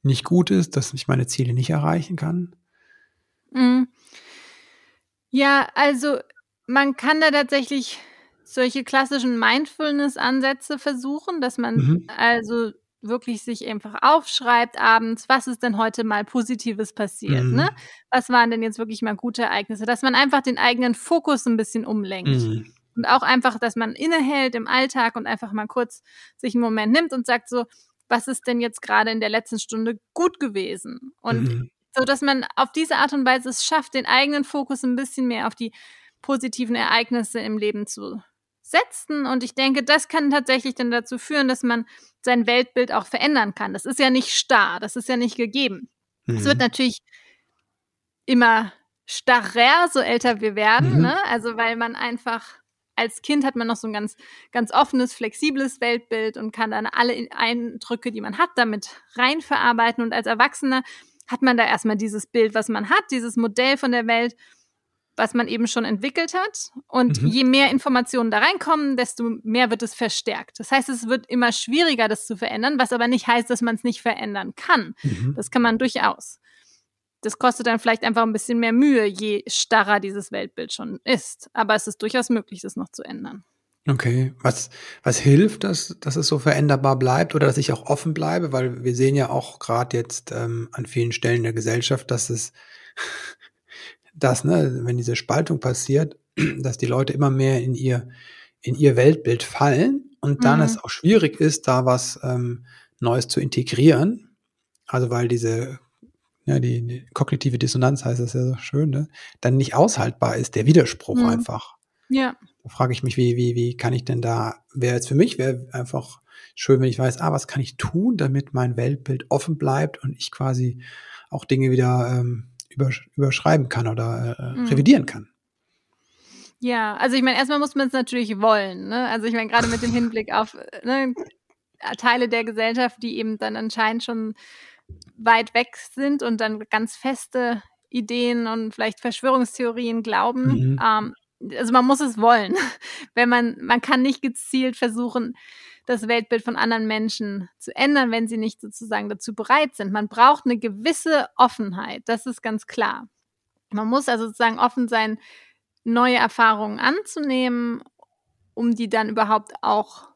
nicht gut ist, dass ich meine Ziele nicht erreichen kann? Mhm. Ja, also man kann da tatsächlich solche klassischen Mindfulness-Ansätze versuchen, dass man mhm. also wirklich sich einfach aufschreibt abends, was ist denn heute mal Positives passiert, mhm. ne? Was waren denn jetzt wirklich mal gute Ereignisse? Dass man einfach den eigenen Fokus ein bisschen umlenkt. Mhm. Und auch einfach, dass man innehält im Alltag und einfach mal kurz sich einen Moment nimmt und sagt so, was ist denn jetzt gerade in der letzten Stunde gut gewesen? Und mhm. so, dass man auf diese Art und Weise es schafft, den eigenen Fokus ein bisschen mehr auf die positiven Ereignisse im Leben zu setzen. Und ich denke, das kann tatsächlich dann dazu führen, dass man sein Weltbild auch verändern kann. Das ist ja nicht starr, das ist ja nicht gegeben. Es mhm. wird natürlich immer starrer, so älter wir werden, mhm. ne? Also weil man einfach als Kind hat man noch so ein ganz, ganz offenes, flexibles Weltbild und kann dann alle Eindrücke, die man hat, damit reinverarbeiten. Und als Erwachsener hat man da erstmal dieses Bild, was man hat, dieses Modell von der Welt, was man eben schon entwickelt hat. Und mhm. je mehr Informationen da reinkommen, desto mehr wird es verstärkt. Das heißt, es wird immer schwieriger, das zu verändern, was aber nicht heißt, dass man es nicht verändern kann. Mhm. Das kann man durchaus. Das kostet dann vielleicht einfach ein bisschen mehr Mühe, je starrer dieses Weltbild schon ist. Aber es ist durchaus möglich, das noch zu ändern. Okay, was, was hilft, dass, dass es so veränderbar bleibt oder dass ich auch offen bleibe? Weil wir sehen ja auch gerade jetzt ähm, an vielen Stellen der Gesellschaft, dass es dass, ne, wenn diese Spaltung passiert, dass die Leute immer mehr in ihr, in ihr Weltbild fallen und dann mhm. es auch schwierig ist, da was ähm, Neues zu integrieren. Also weil diese, ja, die, die kognitive Dissonanz heißt das ja so schön, ne, dann nicht aushaltbar ist, der Widerspruch mhm. einfach. Ja. Da frage ich mich, wie, wie, wie kann ich denn da, wäre jetzt für mich, wäre einfach schön, wenn ich weiß, ah, was kann ich tun, damit mein Weltbild offen bleibt und ich quasi auch Dinge wieder ähm, übersch überschreiben kann oder äh, mhm. revidieren kann. Ja, also ich meine, erstmal muss man es natürlich wollen. Ne? Also ich meine, gerade mit dem Hinblick auf ne, Teile der Gesellschaft, die eben dann anscheinend schon weit weg sind und dann ganz feste Ideen und vielleicht Verschwörungstheorien glauben. Mhm. Ähm, also man muss es wollen. Wenn man, man kann nicht gezielt versuchen, das Weltbild von anderen Menschen zu ändern, wenn sie nicht sozusagen dazu bereit sind. Man braucht eine gewisse Offenheit, das ist ganz klar. Man muss also sozusagen offen sein, neue Erfahrungen anzunehmen, um die dann überhaupt auch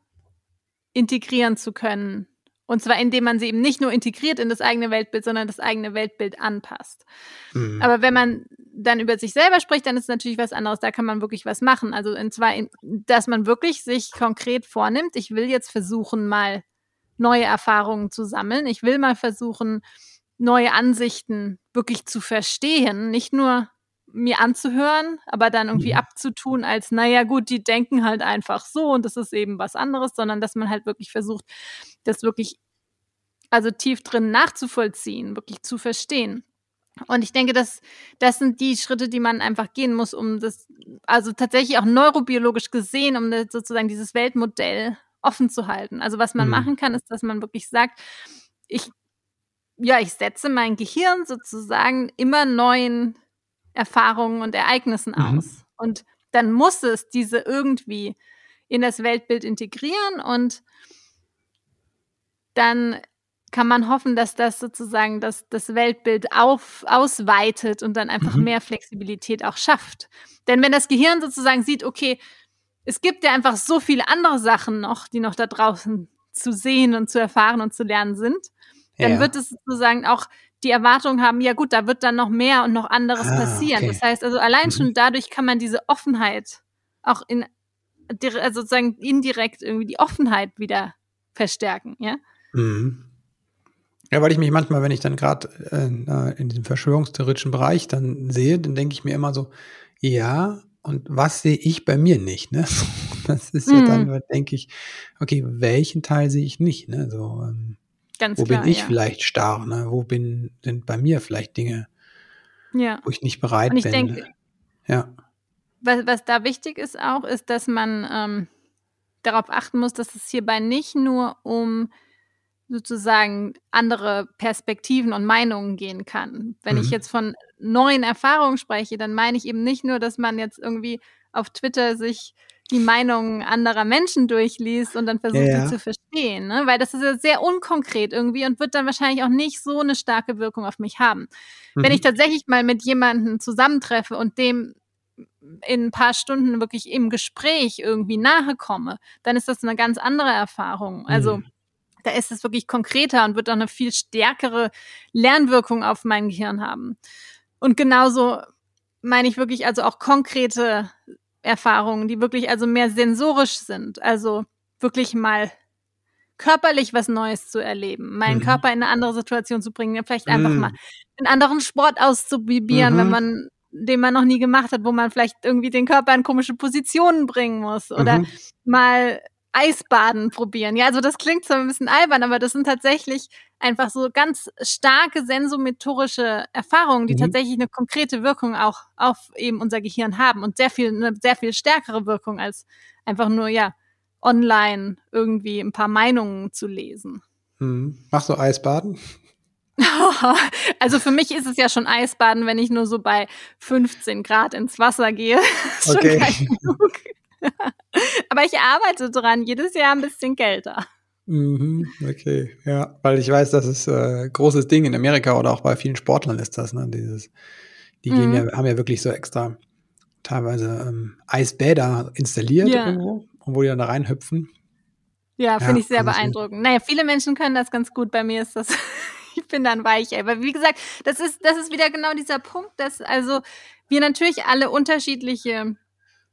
integrieren zu können und zwar indem man sie eben nicht nur integriert in das eigene Weltbild, sondern das eigene Weltbild anpasst. Mhm. Aber wenn man dann über sich selber spricht, dann ist es natürlich was anderes. Da kann man wirklich was machen. Also und zwar, dass man wirklich sich konkret vornimmt, ich will jetzt versuchen, mal neue Erfahrungen zu sammeln. Ich will mal versuchen, neue Ansichten wirklich zu verstehen, nicht nur mir anzuhören, aber dann irgendwie mhm. abzutun als, naja gut, die denken halt einfach so und das ist eben was anderes, sondern dass man halt wirklich versucht, das wirklich, also tief drin nachzuvollziehen, wirklich zu verstehen. Und ich denke, dass das sind die Schritte, die man einfach gehen muss, um das, also tatsächlich auch neurobiologisch gesehen, um sozusagen dieses Weltmodell offen zu halten. Also was man mhm. machen kann, ist, dass man wirklich sagt, ich, ja, ich setze mein Gehirn sozusagen immer neuen Erfahrungen und Ereignissen mhm. aus. Und dann muss es diese irgendwie in das Weltbild integrieren und dann kann man hoffen, dass das sozusagen das, das Weltbild auf, ausweitet und dann einfach mhm. mehr Flexibilität auch schafft. Denn wenn das Gehirn sozusagen sieht, okay, es gibt ja einfach so viele andere Sachen noch, die noch da draußen zu sehen und zu erfahren und zu lernen sind, dann ja. wird es sozusagen auch die Erwartung haben, ja gut, da wird dann noch mehr und noch anderes ah, passieren. Okay. Das heißt also, allein schon mhm. dadurch kann man diese Offenheit auch in, also sozusagen indirekt irgendwie die Offenheit wieder verstärken, ja. Mhm. Ja, weil ich mich manchmal, wenn ich dann gerade äh, in diesem verschwörungstheoretischen Bereich dann sehe, dann denke ich mir immer so, ja, und was sehe ich bei mir nicht, ne? Das ist ja mhm. dann, denke ich, okay, welchen Teil sehe ich nicht, ne? So, ähm, Ganz wo klar, bin ich ja. vielleicht starr, ne? Wo bin, sind bei mir vielleicht Dinge, ja. wo ich nicht bereit ich bin. Denke, ja. Was, was da wichtig ist auch, ist, dass man ähm, darauf achten muss, dass es hierbei nicht nur um sozusagen andere Perspektiven und Meinungen gehen kann. Wenn mhm. ich jetzt von neuen Erfahrungen spreche, dann meine ich eben nicht nur, dass man jetzt irgendwie auf Twitter sich die Meinungen anderer Menschen durchliest und dann versucht, ja, ja. sie zu verstehen. Ne? Weil das ist ja sehr unkonkret irgendwie und wird dann wahrscheinlich auch nicht so eine starke Wirkung auf mich haben. Mhm. Wenn ich tatsächlich mal mit jemandem zusammentreffe und dem in ein paar Stunden wirklich im Gespräch irgendwie nahe komme, dann ist das eine ganz andere Erfahrung. Also mhm. da ist es wirklich konkreter und wird auch eine viel stärkere Lernwirkung auf mein Gehirn haben. Und genauso meine ich wirklich also auch konkrete Erfahrungen, die wirklich also mehr sensorisch sind. Also wirklich mal körperlich was Neues zu erleben, meinen mhm. Körper in eine andere Situation zu bringen, vielleicht einfach mhm. mal einen anderen Sport auszuprobieren, mhm. wenn man den man noch nie gemacht hat, wo man vielleicht irgendwie den Körper in komische Positionen bringen muss oder mhm. mal Eisbaden probieren. Ja, also das klingt zwar ein bisschen albern, aber das sind tatsächlich einfach so ganz starke sensomotorische Erfahrungen, die mhm. tatsächlich eine konkrete Wirkung auch auf eben unser Gehirn haben und sehr viel, eine sehr viel stärkere Wirkung als einfach nur, ja, online irgendwie ein paar Meinungen zu lesen. Mhm. Machst du Eisbaden? Also für mich ist es ja schon Eisbaden, wenn ich nur so bei 15 Grad ins Wasser gehe. okay. Aber ich arbeite dran, jedes Jahr ein bisschen kälter. Mhm, okay, ja, weil ich weiß, das ist äh, großes Ding in Amerika oder auch bei vielen Sportlern ist das, ne? Dieses, die mhm. ja, haben ja wirklich so extra teilweise ähm, Eisbäder installiert ja. irgendwo, wo die dann da reinhüpfen. Ja, finde ja, ich sehr beeindruckend. Naja, viele Menschen können das ganz gut. Bei mir ist das, ich bin dann weich. Aber wie gesagt, das ist, das ist wieder genau dieser Punkt, dass also wir natürlich alle unterschiedliche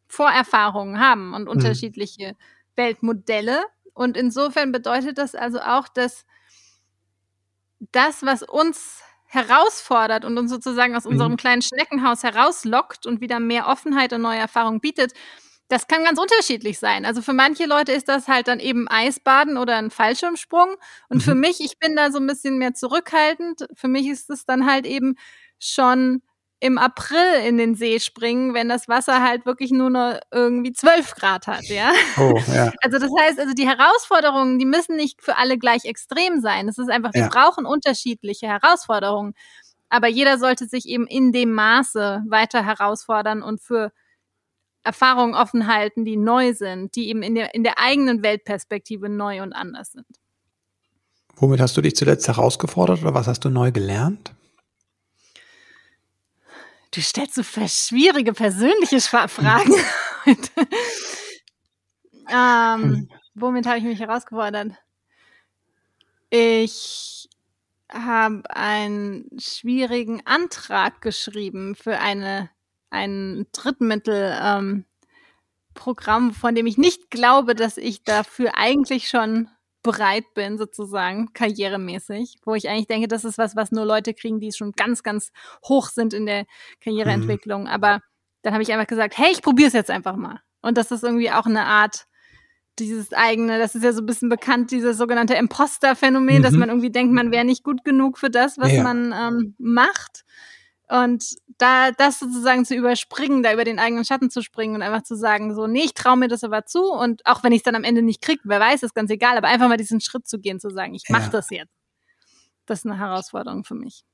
Vorerfahrungen haben und mhm. unterschiedliche mhm. Weltmodelle. Und insofern bedeutet das also auch, dass das, was uns herausfordert und uns sozusagen aus mhm. unserem kleinen Schneckenhaus herauslockt und wieder mehr Offenheit und neue Erfahrungen bietet, das kann ganz unterschiedlich sein. Also für manche Leute ist das halt dann eben Eisbaden oder ein Fallschirmsprung. Und mhm. für mich, ich bin da so ein bisschen mehr zurückhaltend. Für mich ist es dann halt eben schon im April in den See springen, wenn das Wasser halt wirklich nur noch irgendwie 12 Grad hat, ja. Oh, ja. Also das heißt, also die Herausforderungen, die müssen nicht für alle gleich extrem sein. Es ist einfach, wir ja. brauchen unterschiedliche Herausforderungen. Aber jeder sollte sich eben in dem Maße weiter herausfordern und für Erfahrungen offen halten, die neu sind, die eben in der, in der eigenen Weltperspektive neu und anders sind. Womit hast du dich zuletzt herausgefordert oder was hast du neu gelernt? Du stellst so schwierige persönliche Fragen. ähm, hm. womit habe ich mich herausgefordert? Ich habe einen schwierigen Antrag geschrieben für eine, ein Drittmittelprogramm, ähm, von dem ich nicht glaube, dass ich dafür eigentlich schon bereit bin, sozusagen, karrieremäßig, wo ich eigentlich denke, das ist was, was nur Leute kriegen, die schon ganz, ganz hoch sind in der Karriereentwicklung. Mhm. Aber dann habe ich einfach gesagt, hey, ich probiere es jetzt einfach mal. Und das ist irgendwie auch eine Art, dieses eigene, das ist ja so ein bisschen bekannt, dieses sogenannte Imposter-Phänomen, mhm. dass man irgendwie denkt, man wäre nicht gut genug für das, was ja. man ähm, macht. Und da das sozusagen zu überspringen, da über den eigenen Schatten zu springen und einfach zu sagen, so, nee, ich traue mir das aber zu und auch wenn ich es dann am Ende nicht kriege, wer weiß, ist ganz egal, aber einfach mal diesen Schritt zu gehen, zu sagen, ich mache ja. das jetzt. Das ist eine Herausforderung für mich.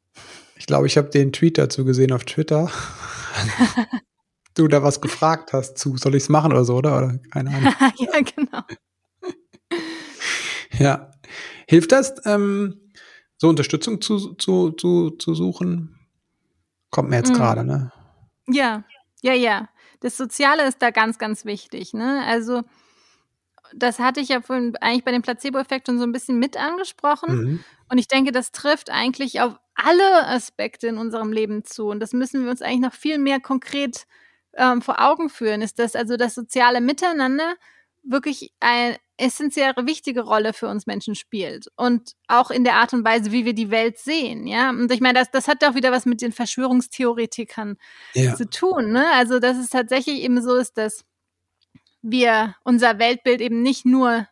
Ich glaube, ich habe den Tweet dazu gesehen auf Twitter. du da was gefragt hast zu, soll ich es machen oder so, oder? oder? Keine Ahnung. ja, genau. ja. Hilft das, ähm, so Unterstützung zu, zu, zu, zu suchen? Kommt mir jetzt mhm. gerade, ne? Ja, ja, ja. Das Soziale ist da ganz, ganz wichtig, ne? Also, das hatte ich ja vorhin eigentlich bei dem Placebo-Effekt schon so ein bisschen mit angesprochen. Mhm. Und ich denke, das trifft eigentlich auf alle Aspekte in unserem Leben zu. Und das müssen wir uns eigentlich noch viel mehr konkret ähm, vor Augen führen. Ist das also das soziale Miteinander wirklich eine essentielle, wichtige Rolle für uns Menschen spielt. Und auch in der Art und Weise, wie wir die Welt sehen, ja. Und ich meine, das, das hat auch wieder was mit den Verschwörungstheoretikern ja. zu tun, ne? Also, dass es tatsächlich eben so ist, dass wir unser Weltbild eben nicht nur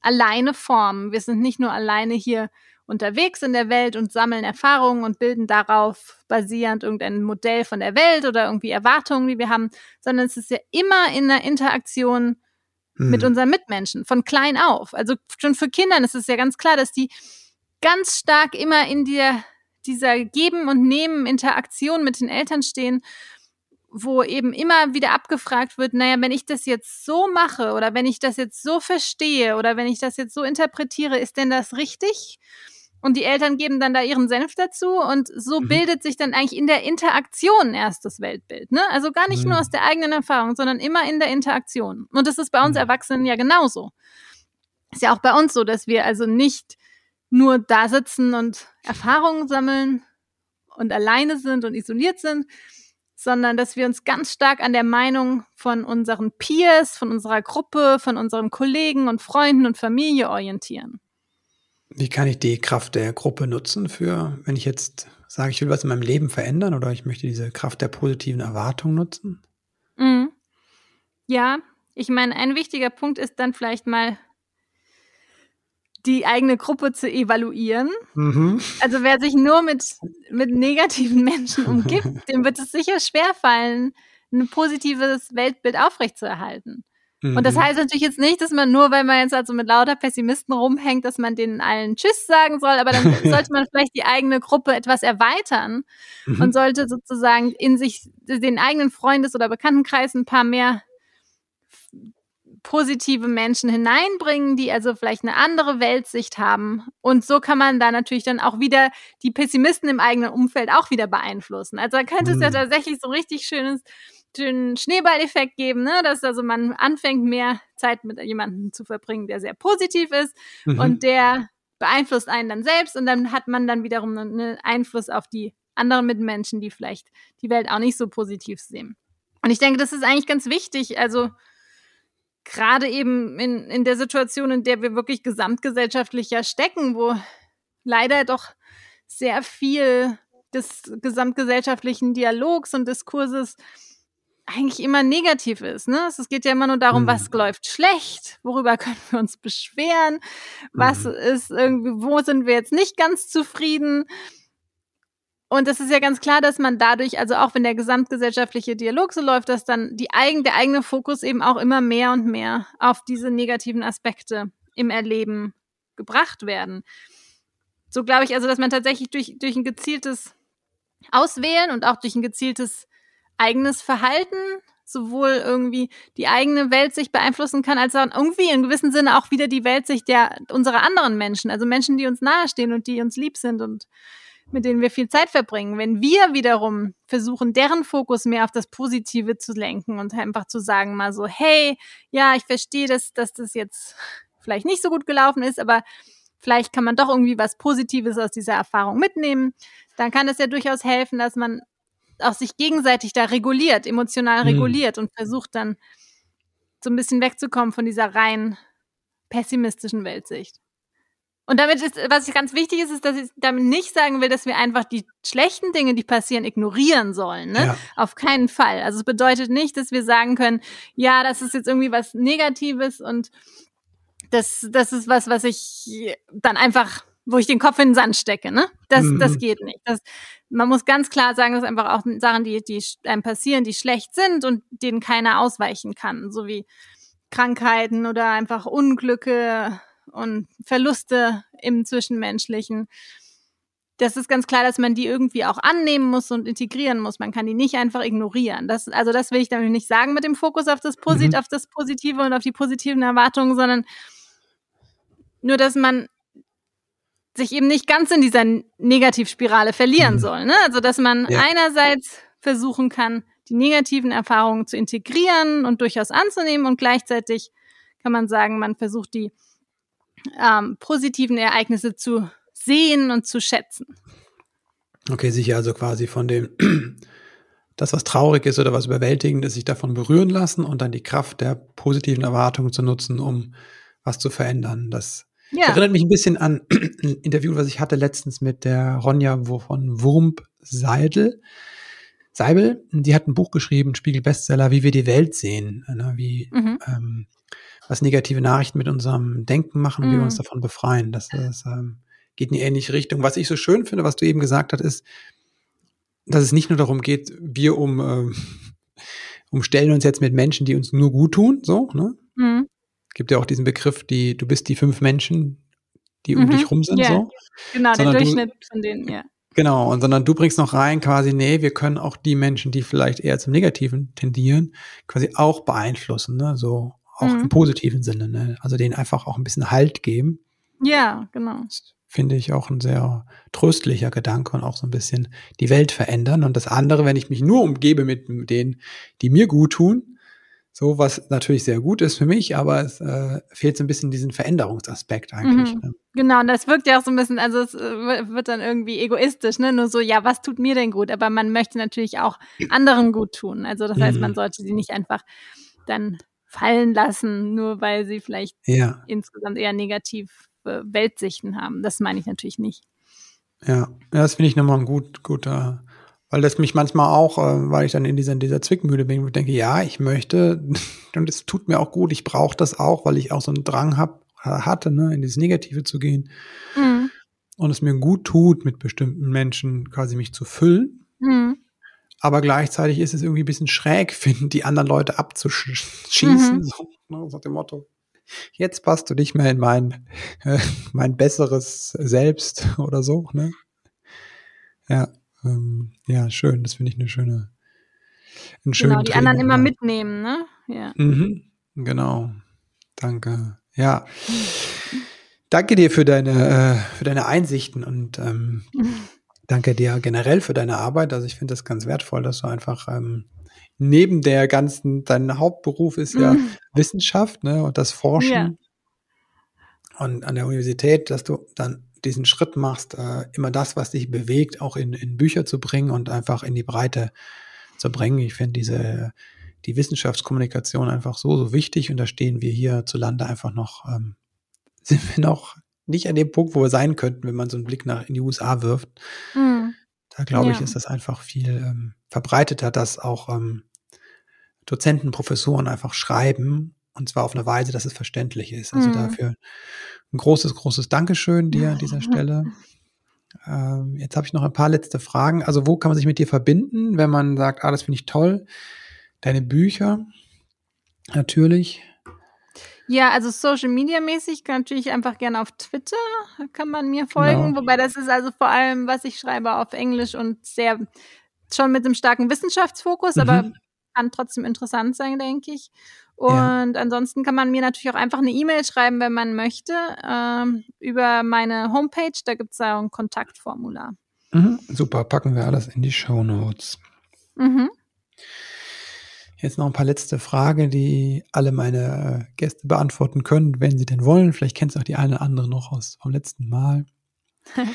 alleine formen. Wir sind nicht nur alleine hier unterwegs in der Welt und sammeln Erfahrungen und bilden darauf basierend irgendein Modell von der Welt oder irgendwie Erwartungen, die wir haben, sondern es ist ja immer in der Interaktion hm. mit unseren Mitmenschen, von klein auf. Also schon für Kindern ist es ja ganz klar, dass die ganz stark immer in der, dieser Geben- und Nehmen-Interaktion mit den Eltern stehen, wo eben immer wieder abgefragt wird, naja, wenn ich das jetzt so mache oder wenn ich das jetzt so verstehe oder wenn ich das jetzt so interpretiere, ist denn das richtig? Und die Eltern geben dann da ihren Senf dazu und so mhm. bildet sich dann eigentlich in der Interaktion erst das Weltbild. Ne? Also gar nicht mhm. nur aus der eigenen Erfahrung, sondern immer in der Interaktion. Und das ist bei uns. Erwachsenen ja genauso. Ist ja auch bei uns so, dass wir also nicht nur da sitzen und Erfahrungen sammeln und alleine sind und isoliert sind, sondern dass wir uns ganz stark an der Meinung von unseren Peers, von unserer Gruppe, von unseren Kollegen und Freunden und Familie orientieren. Wie kann ich die Kraft der Gruppe nutzen für, wenn ich jetzt sage, ich will was in meinem Leben verändern oder ich möchte diese Kraft der positiven Erwartung nutzen? Mhm. Ja, ich meine, ein wichtiger Punkt ist dann vielleicht mal die eigene Gruppe zu evaluieren. Mhm. Also wer sich nur mit, mit negativen Menschen umgibt, dem wird es sicher schwerfallen, ein positives Weltbild aufrechtzuerhalten. Mhm. Und das mhm. heißt natürlich jetzt nicht, dass man nur, weil man jetzt also mit lauter Pessimisten rumhängt, dass man denen allen Tschüss sagen soll, aber dann sollte man vielleicht die eigene Gruppe etwas erweitern mhm. und sollte sozusagen in sich den eigenen Freundes- oder Bekanntenkreis ein paar mehr positive Menschen hineinbringen, die also vielleicht eine andere Weltsicht haben. Und so kann man da natürlich dann auch wieder die Pessimisten im eigenen Umfeld auch wieder beeinflussen. Also da könnte es ja mhm. tatsächlich so richtig schönes, schönen Schneeballeffekt geben, ne? dass also man anfängt, mehr Zeit mit jemandem zu verbringen, der sehr positiv ist mhm. und der beeinflusst einen dann selbst und dann hat man dann wiederum einen Einfluss auf die anderen Mitmenschen, die vielleicht die Welt auch nicht so positiv sehen. Und ich denke, das ist eigentlich ganz wichtig. Also gerade eben in, in der Situation, in der wir wirklich gesamtgesellschaftlich ja stecken, wo leider doch sehr viel des gesamtgesellschaftlichen Dialogs und Diskurses eigentlich immer negativ ist. Ne? Es geht ja immer nur darum, mhm. was läuft schlecht, worüber können wir uns beschweren, was mhm. ist irgendwie, wo sind wir jetzt nicht ganz zufrieden. Und es ist ja ganz klar, dass man dadurch, also auch wenn der gesamtgesellschaftliche Dialog so läuft, dass dann die eigen, der eigene Fokus eben auch immer mehr und mehr auf diese negativen Aspekte im Erleben gebracht werden. So glaube ich also, dass man tatsächlich durch, durch ein gezieltes Auswählen und auch durch ein gezieltes eigenes Verhalten sowohl irgendwie die eigene Weltsicht beeinflussen kann, als auch irgendwie in gewissem Sinne auch wieder die Weltsicht der unserer anderen Menschen, also Menschen, die uns nahestehen und die uns lieb sind und mit denen wir viel Zeit verbringen. Wenn wir wiederum versuchen, deren Fokus mehr auf das Positive zu lenken und einfach zu sagen mal so, hey, ja, ich verstehe, dass, dass das jetzt vielleicht nicht so gut gelaufen ist, aber vielleicht kann man doch irgendwie was Positives aus dieser Erfahrung mitnehmen, dann kann es ja durchaus helfen, dass man auch sich gegenseitig da reguliert, emotional hm. reguliert und versucht dann so ein bisschen wegzukommen von dieser rein pessimistischen Weltsicht. Und damit ist, was ganz wichtig ist, ist, dass ich damit nicht sagen will, dass wir einfach die schlechten Dinge, die passieren, ignorieren sollen. Ne? Ja. Auf keinen Fall. Also es bedeutet nicht, dass wir sagen können, ja, das ist jetzt irgendwie was Negatives und das, das ist was, was ich dann einfach, wo ich den Kopf in den Sand stecke. Ne? Das, mhm. das geht nicht. Das, man muss ganz klar sagen, dass einfach auch Sachen, die, die einem passieren, die schlecht sind und denen keiner ausweichen kann. So wie Krankheiten oder einfach Unglücke und Verluste im Zwischenmenschlichen. Das ist ganz klar, dass man die irgendwie auch annehmen muss und integrieren muss. Man kann die nicht einfach ignorieren. Das, also das will ich damit nicht sagen mit dem Fokus auf das, Posit mhm. auf das Positive und auf die positiven Erwartungen, sondern nur, dass man sich eben nicht ganz in dieser Negativspirale verlieren mhm. soll. Ne? Also dass man ja. einerseits versuchen kann, die negativen Erfahrungen zu integrieren und durchaus anzunehmen und gleichzeitig kann man sagen, man versucht die ähm, positiven Ereignisse zu sehen und zu schätzen. Okay, sich also quasi von dem, das was traurig ist oder was überwältigend ist, sich davon berühren lassen und dann die Kraft der positiven Erwartungen zu nutzen, um was zu verändern. Das ja. erinnert mich ein bisschen an ein Interview, was ich hatte letztens mit der Ronja von Wurmp Seidel. Seibel, die hat ein Buch geschrieben, Spiegel-Bestseller, wie wir die Welt sehen, ne, wie mhm. ähm, was negative Nachrichten mit unserem Denken machen und mm. wie wir uns mhm. davon befreien. Das, das ähm, geht in die ähnliche Richtung. Was ich so schön finde, was du eben gesagt hast, ist, dass es nicht nur darum geht, wir um, äh, umstellen uns jetzt mit Menschen, die uns nur gut tun, so, ne? Mm. Gibt ja auch diesen Begriff, die, du bist die fünf Menschen, die um mhm. dich rum sind, yeah. so. Genau, der Durchschnitt du, von denen, ja. Genau, und sondern du bringst noch rein quasi, nee, wir können auch die Menschen, die vielleicht eher zum Negativen tendieren, quasi auch beeinflussen, ne? So auch mhm. im positiven Sinne, ne? Also denen einfach auch ein bisschen Halt geben. Ja, genau. Das finde ich auch ein sehr tröstlicher Gedanke und auch so ein bisschen die Welt verändern. Und das andere, wenn ich mich nur umgebe mit denen, die mir gut tun, so was natürlich sehr gut ist für mich, aber es äh, fehlt so ein bisschen diesen Veränderungsaspekt eigentlich. Mhm. Ne? Genau, und das wirkt ja auch so ein bisschen, also es äh, wird dann irgendwie egoistisch, ne? Nur so, ja, was tut mir denn gut? Aber man möchte natürlich auch anderen gut tun. Also das heißt, man mhm. sollte sie nicht einfach dann fallen lassen, nur weil sie vielleicht ja. insgesamt eher negativ Weltsichten haben. Das meine ich natürlich nicht. Ja, ja das finde ich nochmal ein gut, guter weil das mich manchmal auch, äh, weil ich dann in dieser, in dieser Zwickmühle bin, wo ich denke, ja, ich möchte und es tut mir auch gut, ich brauche das auch, weil ich auch so einen Drang hab, hatte, ne, in dieses Negative zu gehen. Mhm. Und es mir gut tut, mit bestimmten Menschen quasi mich zu füllen. Mhm. Aber gleichzeitig ist es irgendwie ein bisschen schräg, finden, die anderen Leute abzuschießen. Mhm. So, ne, so dem Motto, jetzt passt du nicht mehr in mein, äh, mein besseres Selbst oder so. Ne? Ja, ähm, ja, schön. Das finde ich eine schöne, einen schönen Genau, die Training, anderen immer mitnehmen, ne? Ja. Mhm, genau. Danke. Ja. Danke dir für deine, äh, für deine Einsichten und ähm, danke dir generell für deine Arbeit. Also ich finde das ganz wertvoll, dass du einfach ähm, neben der ganzen, dein Hauptberuf ist ja mhm. Wissenschaft ne, und das Forschen. Ja. Und an der Universität, dass du dann diesen Schritt machst, äh, immer das, was dich bewegt, auch in, in Bücher zu bringen und einfach in die Breite zu bringen. Ich finde diese die Wissenschaftskommunikation einfach so, so wichtig und da stehen wir hier zu Lande einfach noch, ähm, sind wir noch nicht an dem Punkt, wo wir sein könnten, wenn man so einen Blick nach in die USA wirft. Mhm. Da glaube ich, ist das einfach viel ähm, verbreiteter, dass auch ähm, Dozenten, Professoren einfach schreiben und zwar auf eine Weise, dass es verständlich ist. Also mhm. dafür ein großes, großes Dankeschön dir an dieser Stelle. Ähm, jetzt habe ich noch ein paar letzte Fragen. Also wo kann man sich mit dir verbinden, wenn man sagt, ah, das finde ich toll? Deine Bücher, natürlich. Ja, also Social Media mäßig kann natürlich einfach gerne auf Twitter kann man mir folgen, genau. wobei das ist also vor allem, was ich schreibe, auf Englisch und sehr schon mit einem starken Wissenschaftsfokus, mhm. aber kann trotzdem interessant sein, denke ich. Und ja. ansonsten kann man mir natürlich auch einfach eine E-Mail schreiben, wenn man möchte, ähm, über meine Homepage. Da gibt es ja ein Kontaktformular. Mhm, super, packen wir alles in die Show Notes. Mhm. Jetzt noch ein paar letzte Fragen, die alle meine Gäste beantworten können, wenn sie denn wollen. Vielleicht kennst du auch die eine oder andere noch aus vom letzten Mal.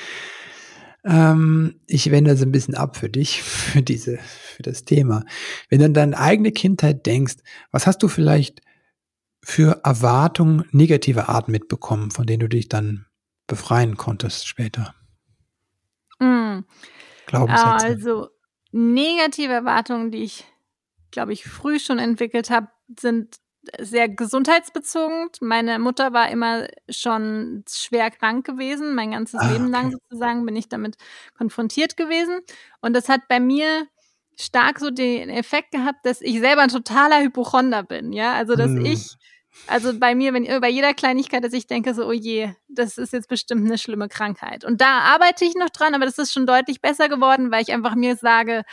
ähm, ich wende das ein bisschen ab für dich, für diese, für das Thema. Wenn du an deine eigene Kindheit denkst, was hast du vielleicht für Erwartungen negativer Art mitbekommen, von denen du dich dann befreien konntest später? Mm. Glaubenssätze. Also negative Erwartungen, die ich glaube ich, früh schon entwickelt habe, sind sehr gesundheitsbezogen. Meine Mutter war immer schon schwer krank gewesen. Mein ganzes ah, Leben lang sozusagen bin ich damit konfrontiert gewesen. Und das hat bei mir stark so den Effekt gehabt, dass ich selber ein totaler Hypochonder bin. Ja, also dass hm. ich, also bei mir, wenn bei jeder Kleinigkeit, dass ich denke so, oh je, das ist jetzt bestimmt eine schlimme Krankheit. Und da arbeite ich noch dran, aber das ist schon deutlich besser geworden, weil ich einfach mir sage,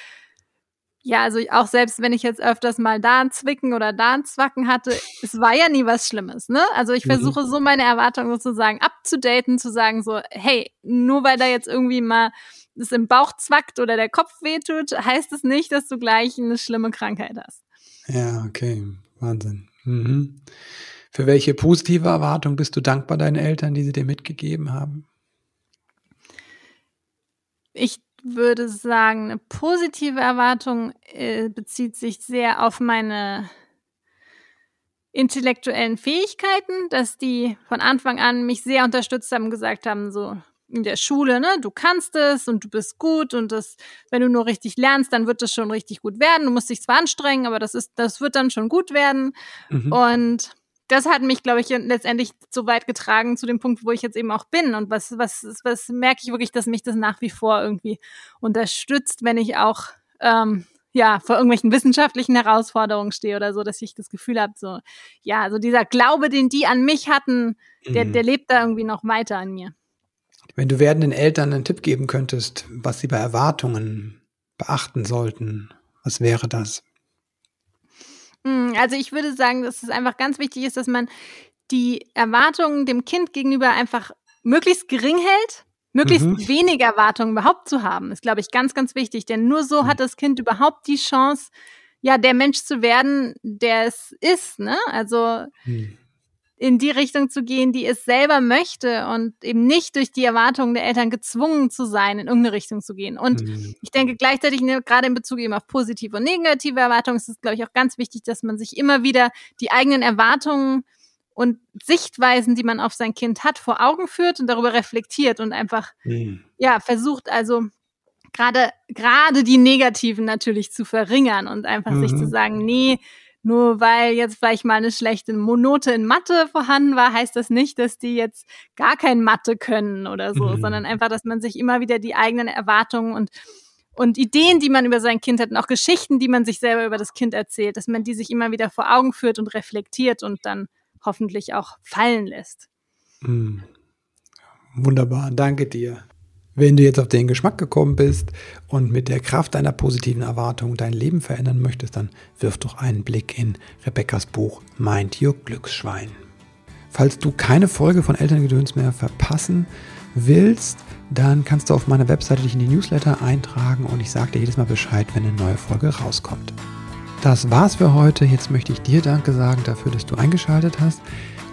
ja, also auch selbst wenn ich jetzt öfters mal da ein Zwicken oder da ein Zwacken hatte, es war ja nie was Schlimmes, ne? Also ich mhm. versuche so meine Erwartungen sozusagen abzudaten, zu sagen so, hey, nur weil da jetzt irgendwie mal es im Bauch zwackt oder der Kopf wehtut, heißt es nicht, dass du gleich eine schlimme Krankheit hast. Ja, okay, Wahnsinn. Mhm. Für welche positive Erwartung bist du dankbar deinen Eltern, die sie dir mitgegeben haben? Ich würde sagen, eine positive Erwartung äh, bezieht sich sehr auf meine intellektuellen Fähigkeiten, dass die von Anfang an mich sehr unterstützt haben, gesagt haben, so in der Schule, ne, du kannst es und du bist gut und das, wenn du nur richtig lernst, dann wird das schon richtig gut werden. Du musst dich zwar anstrengen, aber das ist, das wird dann schon gut werden. Mhm. Und das hat mich, glaube ich, letztendlich so weit getragen zu dem Punkt, wo ich jetzt eben auch bin. Und was, was, was merke ich wirklich, dass mich das nach wie vor irgendwie unterstützt, wenn ich auch ähm, ja vor irgendwelchen wissenschaftlichen Herausforderungen stehe oder so, dass ich das Gefühl habe, so ja, also dieser Glaube, den die an mich hatten, der, mhm. der lebt da irgendwie noch weiter an mir. Wenn du werdenden Eltern einen Tipp geben könntest, was sie bei Erwartungen beachten sollten, was wäre das? Hm, also ich würde sagen, dass es einfach ganz wichtig ist, dass man die Erwartungen dem Kind gegenüber einfach möglichst gering hält. Möglichst mhm. wenig Erwartungen überhaupt zu haben, ist, glaube ich, ganz, ganz wichtig. Denn nur so mhm. hat das Kind überhaupt die Chance, ja, der Mensch zu werden, der es ist. Ne? Also mhm in die Richtung zu gehen, die es selber möchte und eben nicht durch die Erwartungen der Eltern gezwungen zu sein, in irgendeine Richtung zu gehen. Und mhm. ich denke gleichzeitig, ne, gerade in Bezug eben auf positive und negative Erwartungen, ist es, glaube ich, auch ganz wichtig, dass man sich immer wieder die eigenen Erwartungen und Sichtweisen, die man auf sein Kind hat, vor Augen führt und darüber reflektiert und einfach, mhm. ja, versucht also gerade, gerade die negativen natürlich zu verringern und einfach mhm. sich zu mhm. sagen, nee, nur weil jetzt vielleicht mal eine schlechte Monote in Mathe vorhanden war, heißt das nicht, dass die jetzt gar kein Mathe können oder so, mhm. sondern einfach, dass man sich immer wieder die eigenen Erwartungen und und Ideen, die man über sein Kind hat und auch Geschichten, die man sich selber über das Kind erzählt, dass man die sich immer wieder vor Augen führt und reflektiert und dann hoffentlich auch fallen lässt. Mhm. Wunderbar, danke dir. Wenn du jetzt auf den Geschmack gekommen bist und mit der Kraft deiner positiven Erwartung dein Leben verändern möchtest, dann wirf doch einen Blick in Rebecca's Buch Mind Your Glücksschwein. Falls du keine Folge von Elterngedöns mehr verpassen willst, dann kannst du auf meiner Webseite dich in die Newsletter eintragen und ich sage dir jedes Mal Bescheid, wenn eine neue Folge rauskommt. Das war's für heute. Jetzt möchte ich dir Danke sagen dafür, dass du eingeschaltet hast,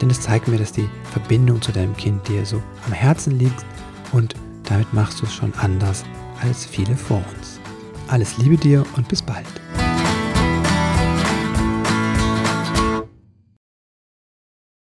denn es zeigt mir, dass die Verbindung zu deinem Kind dir so am Herzen liegt und damit machst du es schon anders als viele vor uns. Alles Liebe dir und bis bald.